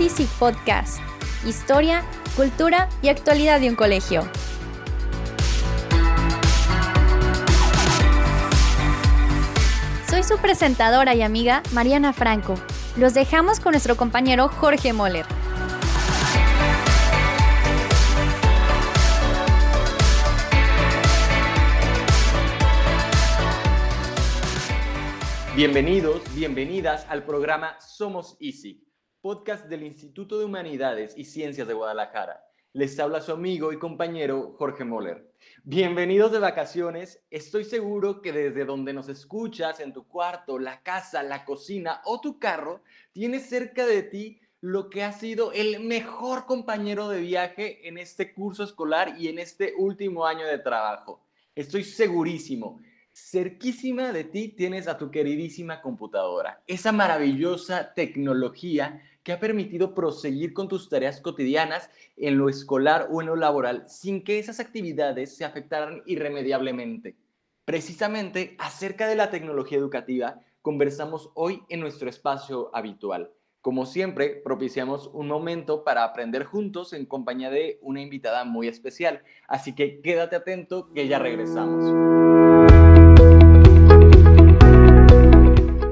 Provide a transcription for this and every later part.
Easy Podcast. Historia, cultura y actualidad de un colegio. Soy su presentadora y amiga Mariana Franco. Los dejamos con nuestro compañero Jorge Moller. Bienvenidos, bienvenidas al programa Somos Easy, podcast del Instituto de Humanidades y Ciencias de Guadalajara. Les habla su amigo y compañero Jorge Moller. Bienvenidos de vacaciones. Estoy seguro que desde donde nos escuchas, en tu cuarto, la casa, la cocina o tu carro, tienes cerca de ti lo que ha sido el mejor compañero de viaje en este curso escolar y en este último año de trabajo. Estoy segurísimo cerquísima de ti tienes a tu queridísima computadora, esa maravillosa tecnología que ha permitido proseguir con tus tareas cotidianas en lo escolar o en lo laboral sin que esas actividades se afectaran irremediablemente. Precisamente acerca de la tecnología educativa conversamos hoy en nuestro espacio habitual. Como siempre, propiciamos un momento para aprender juntos en compañía de una invitada muy especial. Así que quédate atento que ya regresamos.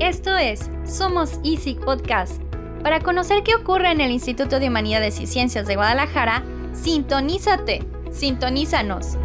Esto es Somos Easy Podcast. Para conocer qué ocurre en el Instituto de Humanidades y Ciencias de Guadalajara, sintonízate, sintonízanos.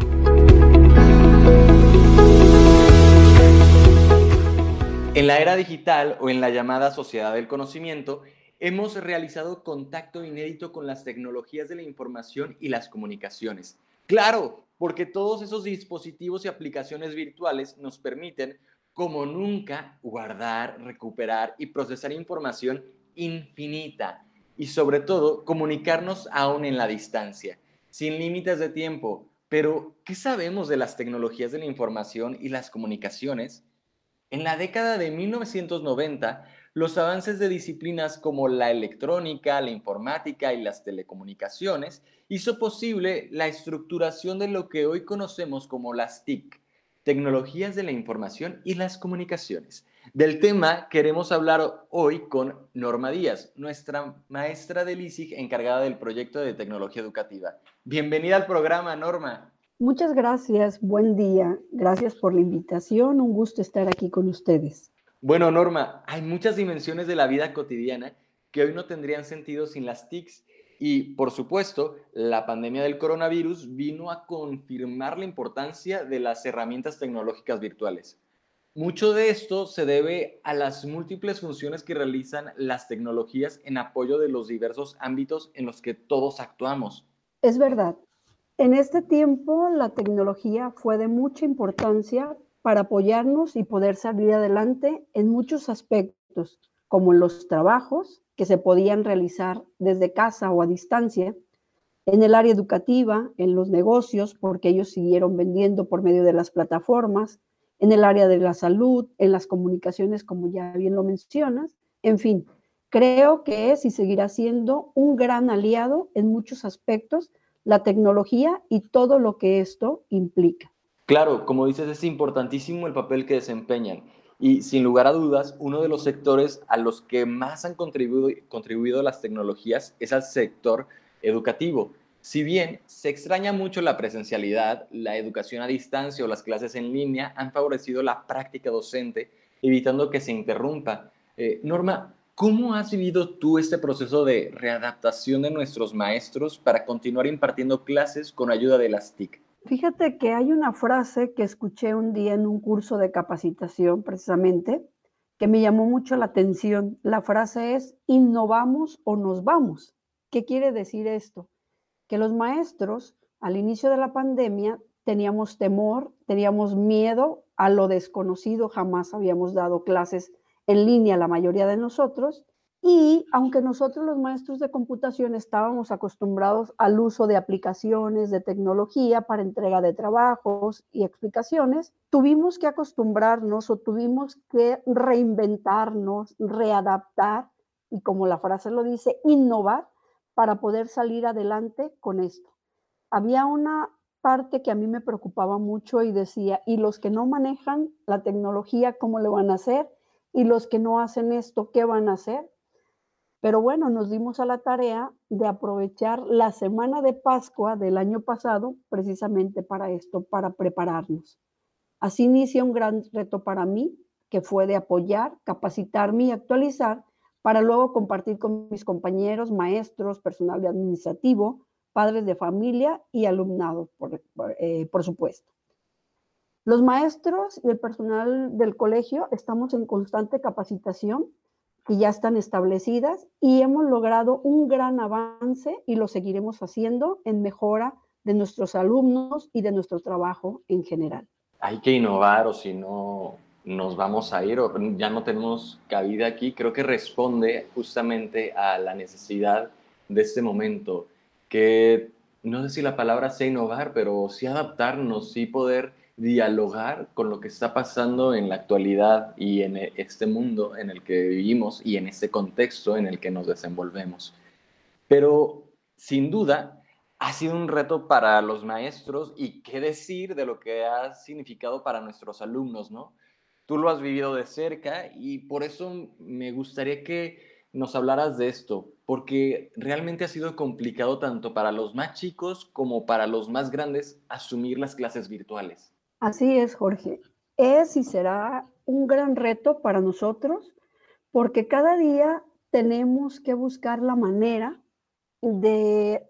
En la era digital o en la llamada sociedad del conocimiento, hemos realizado contacto inédito con las tecnologías de la información y las comunicaciones. Claro, porque todos esos dispositivos y aplicaciones virtuales nos permiten como nunca guardar, recuperar y procesar información infinita y sobre todo comunicarnos aún en la distancia, sin límites de tiempo. Pero, ¿qué sabemos de las tecnologías de la información y las comunicaciones? En la década de 1990, los avances de disciplinas como la electrónica, la informática y las telecomunicaciones hizo posible la estructuración de lo que hoy conocemos como las TIC, tecnologías de la información y las comunicaciones. Del tema queremos hablar hoy con Norma Díaz, nuestra maestra del ISIG encargada del proyecto de tecnología educativa. Bienvenida al programa, Norma. Muchas gracias, buen día. Gracias por la invitación, un gusto estar aquí con ustedes. Bueno, Norma, hay muchas dimensiones de la vida cotidiana que hoy no tendrían sentido sin las TICs y por supuesto, la pandemia del coronavirus vino a confirmar la importancia de las herramientas tecnológicas virtuales. Mucho de esto se debe a las múltiples funciones que realizan las tecnologías en apoyo de los diversos ámbitos en los que todos actuamos. Es verdad. En este tiempo la tecnología fue de mucha importancia para apoyarnos y poder salir adelante en muchos aspectos, como en los trabajos, que se podían realizar desde casa o a distancia, en el área educativa, en los negocios, porque ellos siguieron vendiendo por medio de las plataformas, en el área de la salud, en las comunicaciones, como ya bien lo mencionas. En fin, creo que es y seguirá siendo un gran aliado en muchos aspectos la tecnología y todo lo que esto implica. Claro, como dices, es importantísimo el papel que desempeñan. Y sin lugar a dudas, uno de los sectores a los que más han contribuido, las tecnologías es al sector educativo. Si bien se extraña mucho la presencialidad, la educación a distancia o las clases en línea han favorecido la práctica docente, evitando que se interrumpa. Eh, Norma, ¿cómo has vivido tú este proceso de readaptación de nuestros maestros para continuar impartiendo clases con ayuda de las TIC? Fíjate que hay una frase que escuché un día en un curso de capacitación precisamente que me llamó mucho la atención. La frase es, innovamos o nos vamos. ¿Qué quiere decir esto? Que los maestros al inicio de la pandemia teníamos temor, teníamos miedo a lo desconocido, jamás habíamos dado clases en línea la mayoría de nosotros. Y aunque nosotros los maestros de computación estábamos acostumbrados al uso de aplicaciones de tecnología para entrega de trabajos y explicaciones, tuvimos que acostumbrarnos o tuvimos que reinventarnos, readaptar y como la frase lo dice, innovar para poder salir adelante con esto. Había una parte que a mí me preocupaba mucho y decía, ¿y los que no manejan la tecnología, cómo le van a hacer? ¿Y los que no hacen esto, qué van a hacer? Pero bueno, nos dimos a la tarea de aprovechar la semana de Pascua del año pasado precisamente para esto, para prepararnos. Así inicia un gran reto para mí, que fue de apoyar, capacitarme y actualizar para luego compartir con mis compañeros, maestros, personal administrativo, padres de familia y alumnado, por, eh, supuesto. Los maestros y el personal del colegio estamos en constante capacitación que ya están establecidas y hemos logrado un gran avance y lo seguiremos haciendo en mejora de nuestros alumnos y de nuestro trabajo en general. Hay que innovar o si no nos vamos a ir o ya no tenemos cabida aquí. Creo que responde justamente a la necesidad de este momento, que no sé si la palabra sea innovar, pero sí adaptarnos, sí poder dialogar con lo que está pasando en la actualidad y en e, este mundo en el que vivimos y en este contexto en el que nos desenvolvemos. Pero sin duda ha sido un reto para los maestros y qué decir de lo que ha significado para nuestros alumnos, ¿no? Tú lo has vivido de cerca y por eso me gustaría que nos hablaras de esto, porque realmente ha sido complicado tanto para los más chicos como para los más grandes asumir las clases virtuales. Así es, Jorge. Es y será un gran reto para nosotros porque cada día tenemos que buscar la manera de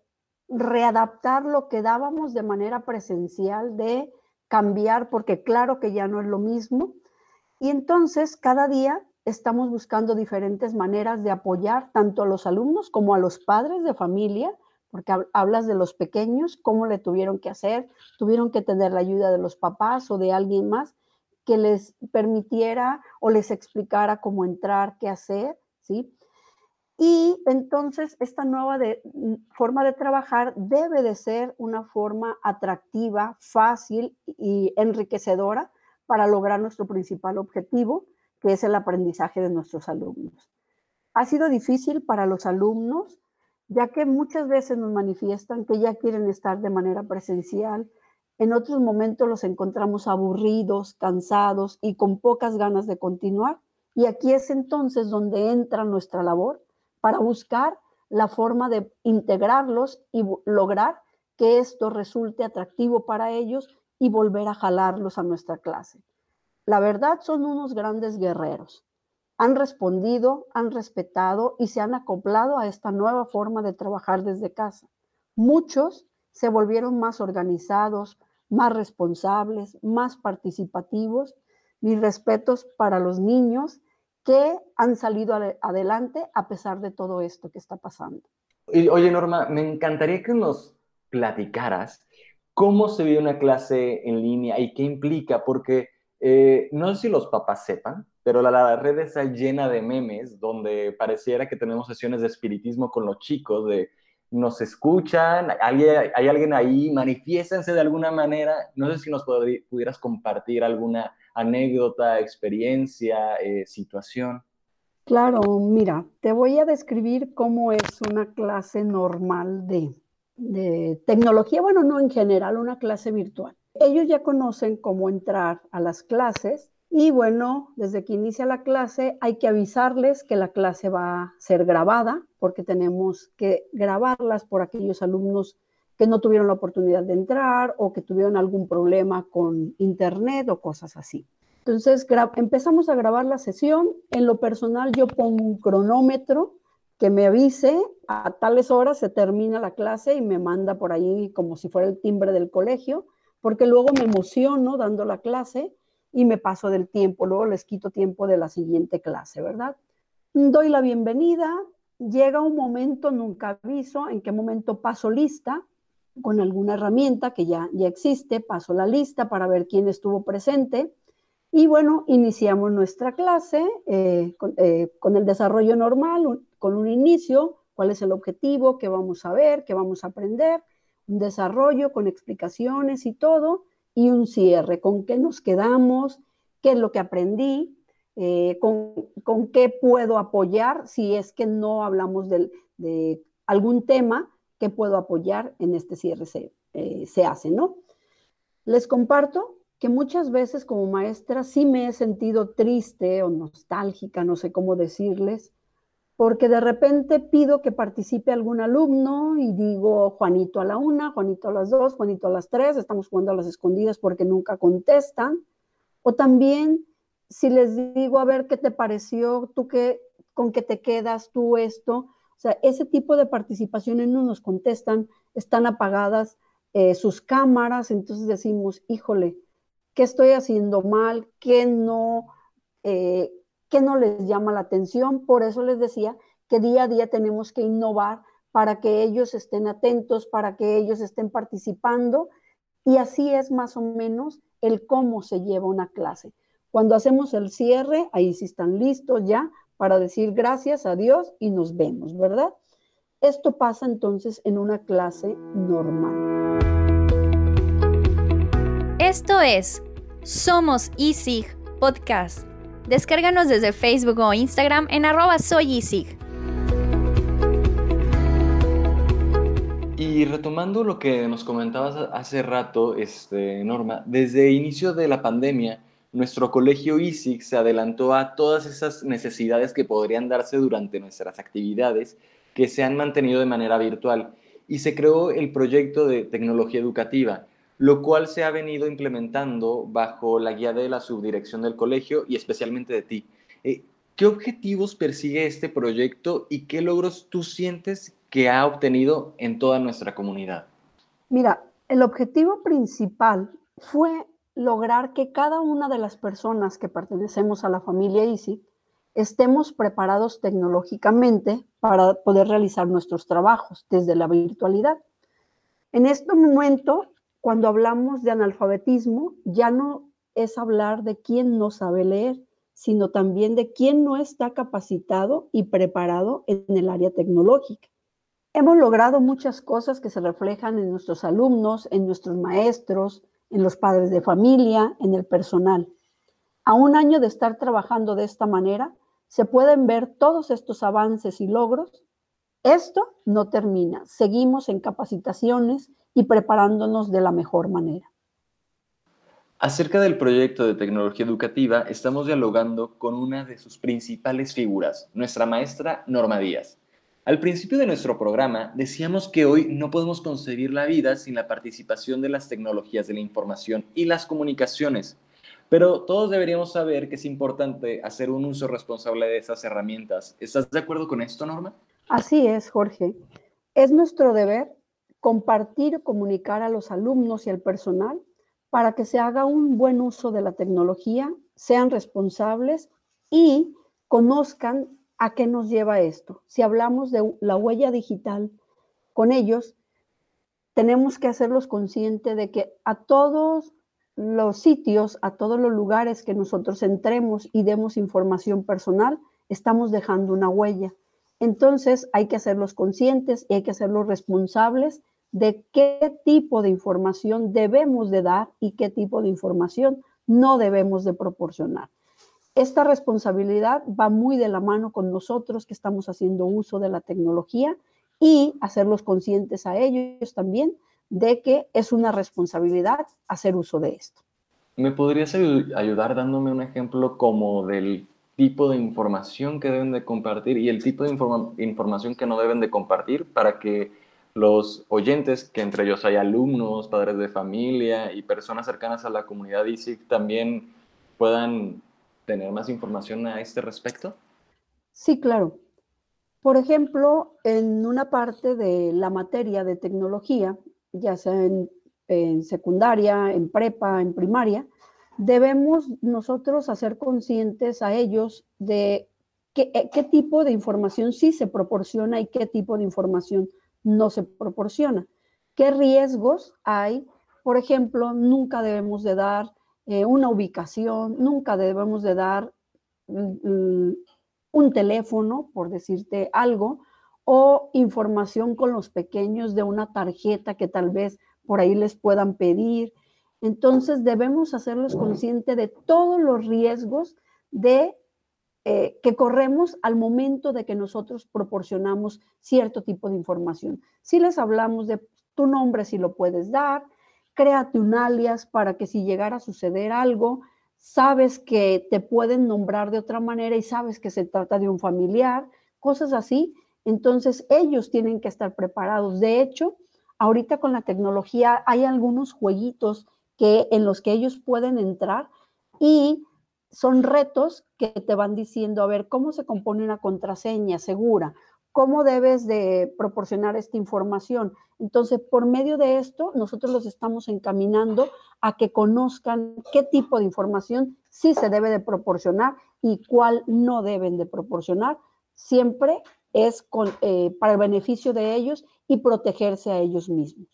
readaptar lo que dábamos de manera presencial, de cambiar, porque claro que ya no es lo mismo. Y entonces cada día estamos buscando diferentes maneras de apoyar tanto a los alumnos como a los padres de familia porque hablas de los pequeños, cómo le tuvieron que hacer, tuvieron que tener la ayuda de los papás o de alguien más que les permitiera o les explicara cómo entrar, qué hacer, ¿sí? Y entonces esta nueva mm, forma de trabajar debe de ser una forma atractiva, fácil y enriquecedora para lograr nuestro principal objetivo, que es el aprendizaje de nuestros alumnos. Ha sido difícil para los alumnos ya que muchas veces nos manifiestan que ya quieren estar de manera presencial, en otros momentos los encontramos aburridos, cansados y con pocas ganas de continuar. Y aquí es entonces donde entra nuestra labor para buscar la forma de integrarlos y lograr que esto resulte atractivo para ellos y volver a jalarlos a nuestra clase. La verdad son unos grandes guerreros han respondido, han respetado y se han acoplado a esta nueva forma de trabajar desde casa. Muchos se volvieron más organizados, más responsables, más participativos. Mis respetos para los niños que han salido adelante a pesar de todo esto que está pasando. Oye, Norma, me encantaría que nos platicaras cómo se vive una clase en línea y qué implica, porque eh, no sé si los papás sepan, pero la, red está llena de memes donde pareciera que tenemos sesiones de espiritismo con los chicos, de nos escuchan, hay, hay alguien ahí, manifiéstense de alguna manera. No sé si nos pudieras compartir alguna anécdota, experiencia, eh, situación. Claro, mira, te voy a describir cómo es una clase normal de, de tecnología, bueno, no en general, una clase virtual. Ellos ya conocen cómo entrar a las clases y bueno, desde que inicia la clase hay que avisarles que la clase va a ser grabada porque tenemos que grabarlas por aquellos alumnos que no tuvieron la oportunidad de entrar o que tuvieron algún problema con internet o cosas así. Entonces empezamos a grabar la sesión. En lo personal yo pongo un cronómetro que me avise a tales horas se termina la clase y me manda por ahí como si fuera el timbre del colegio, porque luego me emociono dando la clase y me paso del tiempo, luego les quito tiempo de la siguiente clase, ¿verdad? Doy la bienvenida, llega un momento, nunca aviso en qué momento paso lista con alguna herramienta que ya, ya existe, paso la lista para ver quién estuvo presente y bueno, iniciamos nuestra clase eh, con, eh, con el desarrollo normal, con un inicio, cuál es el objetivo, qué vamos a ver, qué vamos a aprender, un desarrollo con explicaciones y todo y un cierre, con qué nos quedamos, qué es lo que aprendí, eh, con, qué puedo apoyar si es que no hablamos de, algún tema, qué puedo apoyar en este cierre se, se hace, ¿no? Les comparto que muchas veces como maestra sí me he sentido triste o nostálgica, no sé cómo decirles, porque de repente pido que participe algún alumno y digo Juanito a la una, Juanito a las dos, Juanito a las tres, estamos jugando a las escondidas porque nunca contestan. O también si les digo, a ver qué te pareció, tú qué, con qué te quedas, tú esto. O sea, ese tipo de participaciones no nos contestan, están apagadas eh, sus cámaras, entonces decimos, híjole, ¿qué estoy haciendo mal? ¿Qué no? Eh, que no les llama la atención. Por eso les decía que día a día tenemos que innovar para que ellos estén atentos, para que ellos estén participando. Y así es más o menos el cómo se lleva una clase. Cuando hacemos el cierre, ahí sí están listos ya para decir gracias a Dios y nos vemos, ¿verdad? Esto pasa entonces en una clase normal. Esto es Somos ISIG Podcast. Descárganos desde Facebook o Instagram en arroba. Y retomando lo que nos comentabas hace rato, este, Norma, desde el inicio de la pandemia, nuestro colegio ISIG se adelantó a todas esas necesidades que podrían darse durante nuestras actividades que se han mantenido de manera virtual. Y se creó el proyecto de tecnología educativa, lo cual se ha venido implementando bajo la guía de la subdirección del colegio y especialmente de ti. Eh, ¿Qué objetivos persigue este proyecto y qué logros tú sientes que ha obtenido en toda nuestra comunidad? Mira, el objetivo principal fue lograr que cada una de las personas que pertenecemos a la familia ISI estemos preparados tecnológicamente para poder realizar nuestros trabajos desde la virtualidad. En este momento cuando hablamos de analfabetismo, ya no es hablar de quién no sabe leer, sino también de quién no está capacitado y preparado en el área tecnológica. Hemos logrado muchas cosas que se reflejan en nuestros alumnos, en nuestros maestros, en los padres de familia, en el personal. A un año de estar trabajando de esta manera, se pueden ver todos estos avances y logros. Esto no termina. Seguimos en capacitaciones y preparándonos de la mejor manera. Acerca del proyecto de tecnología educativa, estamos dialogando con una de sus principales figuras, nuestra maestra Norma Díaz. Al principio de nuestro programa decíamos que hoy no podemos concebir la vida sin la participación de las tecnologías de la información y las comunicaciones, pero todos deberíamos saber que es importante hacer un uso responsable de esas herramientas. ¿Estás de acuerdo con esto, Norma? Así es, Jorge. Es nuestro deber compartir comunicar a los alumnos y al personal para que se haga un buen uso de la tecnología, sean responsables y conozcan a qué nos lleva esto. Si hablamos de la huella digital con ellos, tenemos que hacerlos conscientes de que a todos los sitios, a todos los lugares que nosotros entremos y demos información personal, estamos dejando una huella. Entonces hay que hacerlos conscientes y hay que hacerlos responsables de qué tipo de información debemos de dar y qué tipo de información no debemos de proporcionar. Esta responsabilidad va muy de la mano con nosotros que estamos haciendo uso de la tecnología y hacerlos conscientes a ellos también de que es una responsabilidad hacer uso de esto. ¿Me podrías ayudar dándome un ejemplo como del tipo de información que deben de compartir y el tipo de información que no deben de compartir para que los oyentes, que entre ellos hay alumnos, padres de familia y personas cercanas a la comunidad ISIC, también puedan tener más información a este respecto? Sí, claro. Por ejemplo, en una parte de la materia de tecnología, ya sea en, secundaria, en prepa, en primaria, debemos nosotros hacer conscientes a ellos de qué, qué tipo de información sí se proporciona y qué tipo de información no se proporciona. ¿Qué riesgos hay? Por ejemplo, nunca debemos de dar eh, una ubicación, nunca debemos de dar mm, un teléfono, por decirte algo, o información con los pequeños de una tarjeta que tal vez por ahí les puedan pedir. Entonces debemos hacerlos conscientes de todos los riesgos de eh, que corremos al momento de que nosotros proporcionamos cierto tipo de información. Si les hablamos de tu nombre, si lo puedes dar, créate un alias para que si llegara a suceder algo, sabes que te pueden nombrar de otra manera y sabes que se trata de un familiar, cosas así. Entonces ellos tienen que estar preparados. De hecho, ahorita con la tecnología hay algunos jueguitos que, en los que ellos pueden entrar y son retos que te van diciendo, a ver, ¿cómo se compone una contraseña segura? ¿Cómo debes de proporcionar esta información? Entonces, por medio de esto, nosotros los estamos encaminando a que conozcan qué tipo de información sí se debe de proporcionar y cuál no deben de proporcionar. Siempre es eh, para el beneficio de ellos y protegerse a ellos mismos.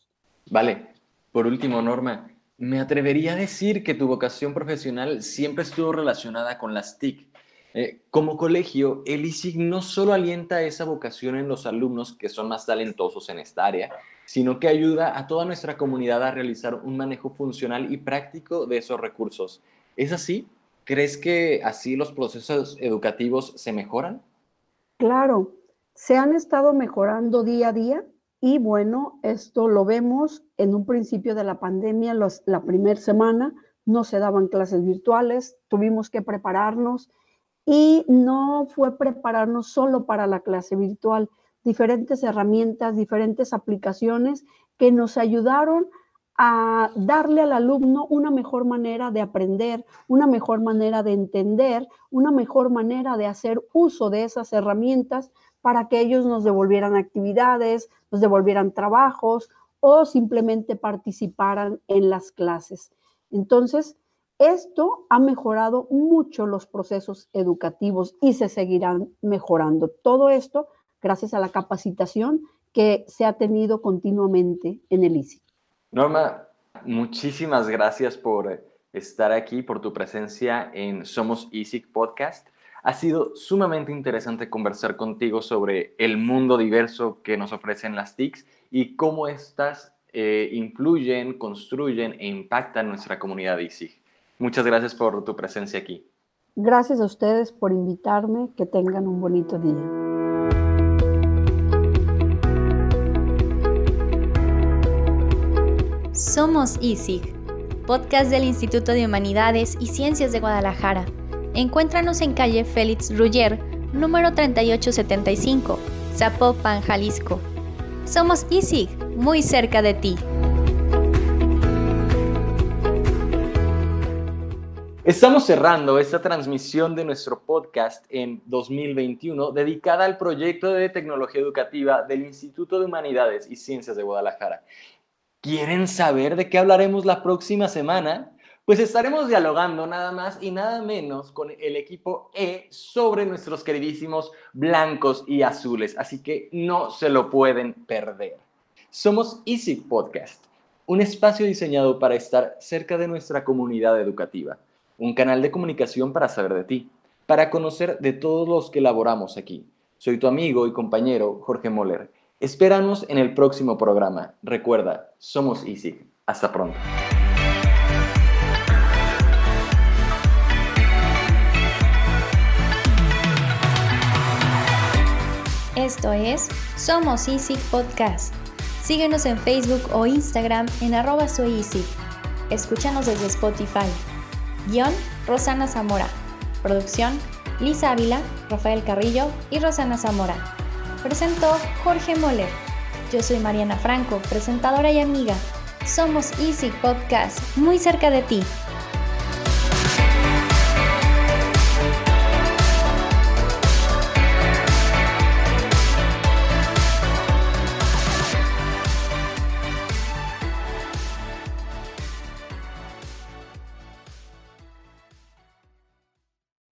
Vale. Por último, Norma, me atrevería a decir que tu vocación profesional siempre estuvo relacionada con las TIC. Eh, como colegio, el ISIG no solo alienta esa vocación en los alumnos que son más talentosos en esta área, sino que ayuda a toda nuestra comunidad a realizar un manejo funcional y práctico de esos recursos. ¿Es así? ¿Crees que así los procesos educativos se mejoran? Claro, se han estado mejorando día a día y bueno, esto lo vemos en un principio de la pandemia, la primera semana no se daban clases virtuales, tuvimos que prepararnos y no fue prepararnos solo para la clase virtual, diferentes herramientas, diferentes aplicaciones que nos ayudaron a darle al alumno una mejor manera de aprender, una mejor manera de entender, una mejor manera de hacer uso de esas herramientas para que ellos nos devolvieran actividades, nos devolvieran trabajos o simplemente participaran en las clases. Entonces, esto ha mejorado mucho los procesos educativos y se seguirán mejorando. Todo esto gracias a la capacitación que se ha tenido continuamente en el ICI. Norma, muchísimas gracias por estar aquí, por tu presencia en Somos ISIC Podcast. Ha sido sumamente interesante conversar contigo sobre el mundo diverso que nos ofrecen las TICs y cómo estas eh, influyen, construyen e impactan nuestra comunidad ISIC. Muchas gracias por tu presencia aquí. Gracias a ustedes por invitarme. Que tengan un bonito día. Somos ISIG, podcast del Instituto de Humanidades y Ciencias de Guadalajara Encuéntranos en calle Félix Ruller, número 3875, Zapopan, Jalisco. Somos ISIG, muy cerca de ti. Estamos cerrando esta transmisión de nuestro podcast en 2021 dedicada al proyecto de tecnología educativa del Instituto de Humanidades y Ciencias de Guadalajara. ¿Quieren saber de qué hablaremos la próxima semana? Pues estaremos dialogando nada más y nada menos con el equipo E sobre nuestros queridísimos blancos y azules, así que no se lo pueden perder. Somos Easy Podcast, un espacio diseñado para estar cerca de nuestra comunidad educativa, un canal de comunicación para saber de ti, para conocer de todos los que elaboramos aquí. Soy tu amigo y compañero Jorge Moller. Espéranos en el próximo programa. Recuerda, somos Easy. Hasta pronto. Esto es Somos Easy Podcast. Síguenos en Facebook o Instagram en arroba soy Escúchanos desde Spotify. Guión Rosana Zamora. Producción Lisa Ávila, Rafael Carrillo y Rosana Zamora. Presentó Jorge Moller. Yo soy Mariana Franco, presentadora y amiga. Somos Easy Podcast, muy cerca de ti.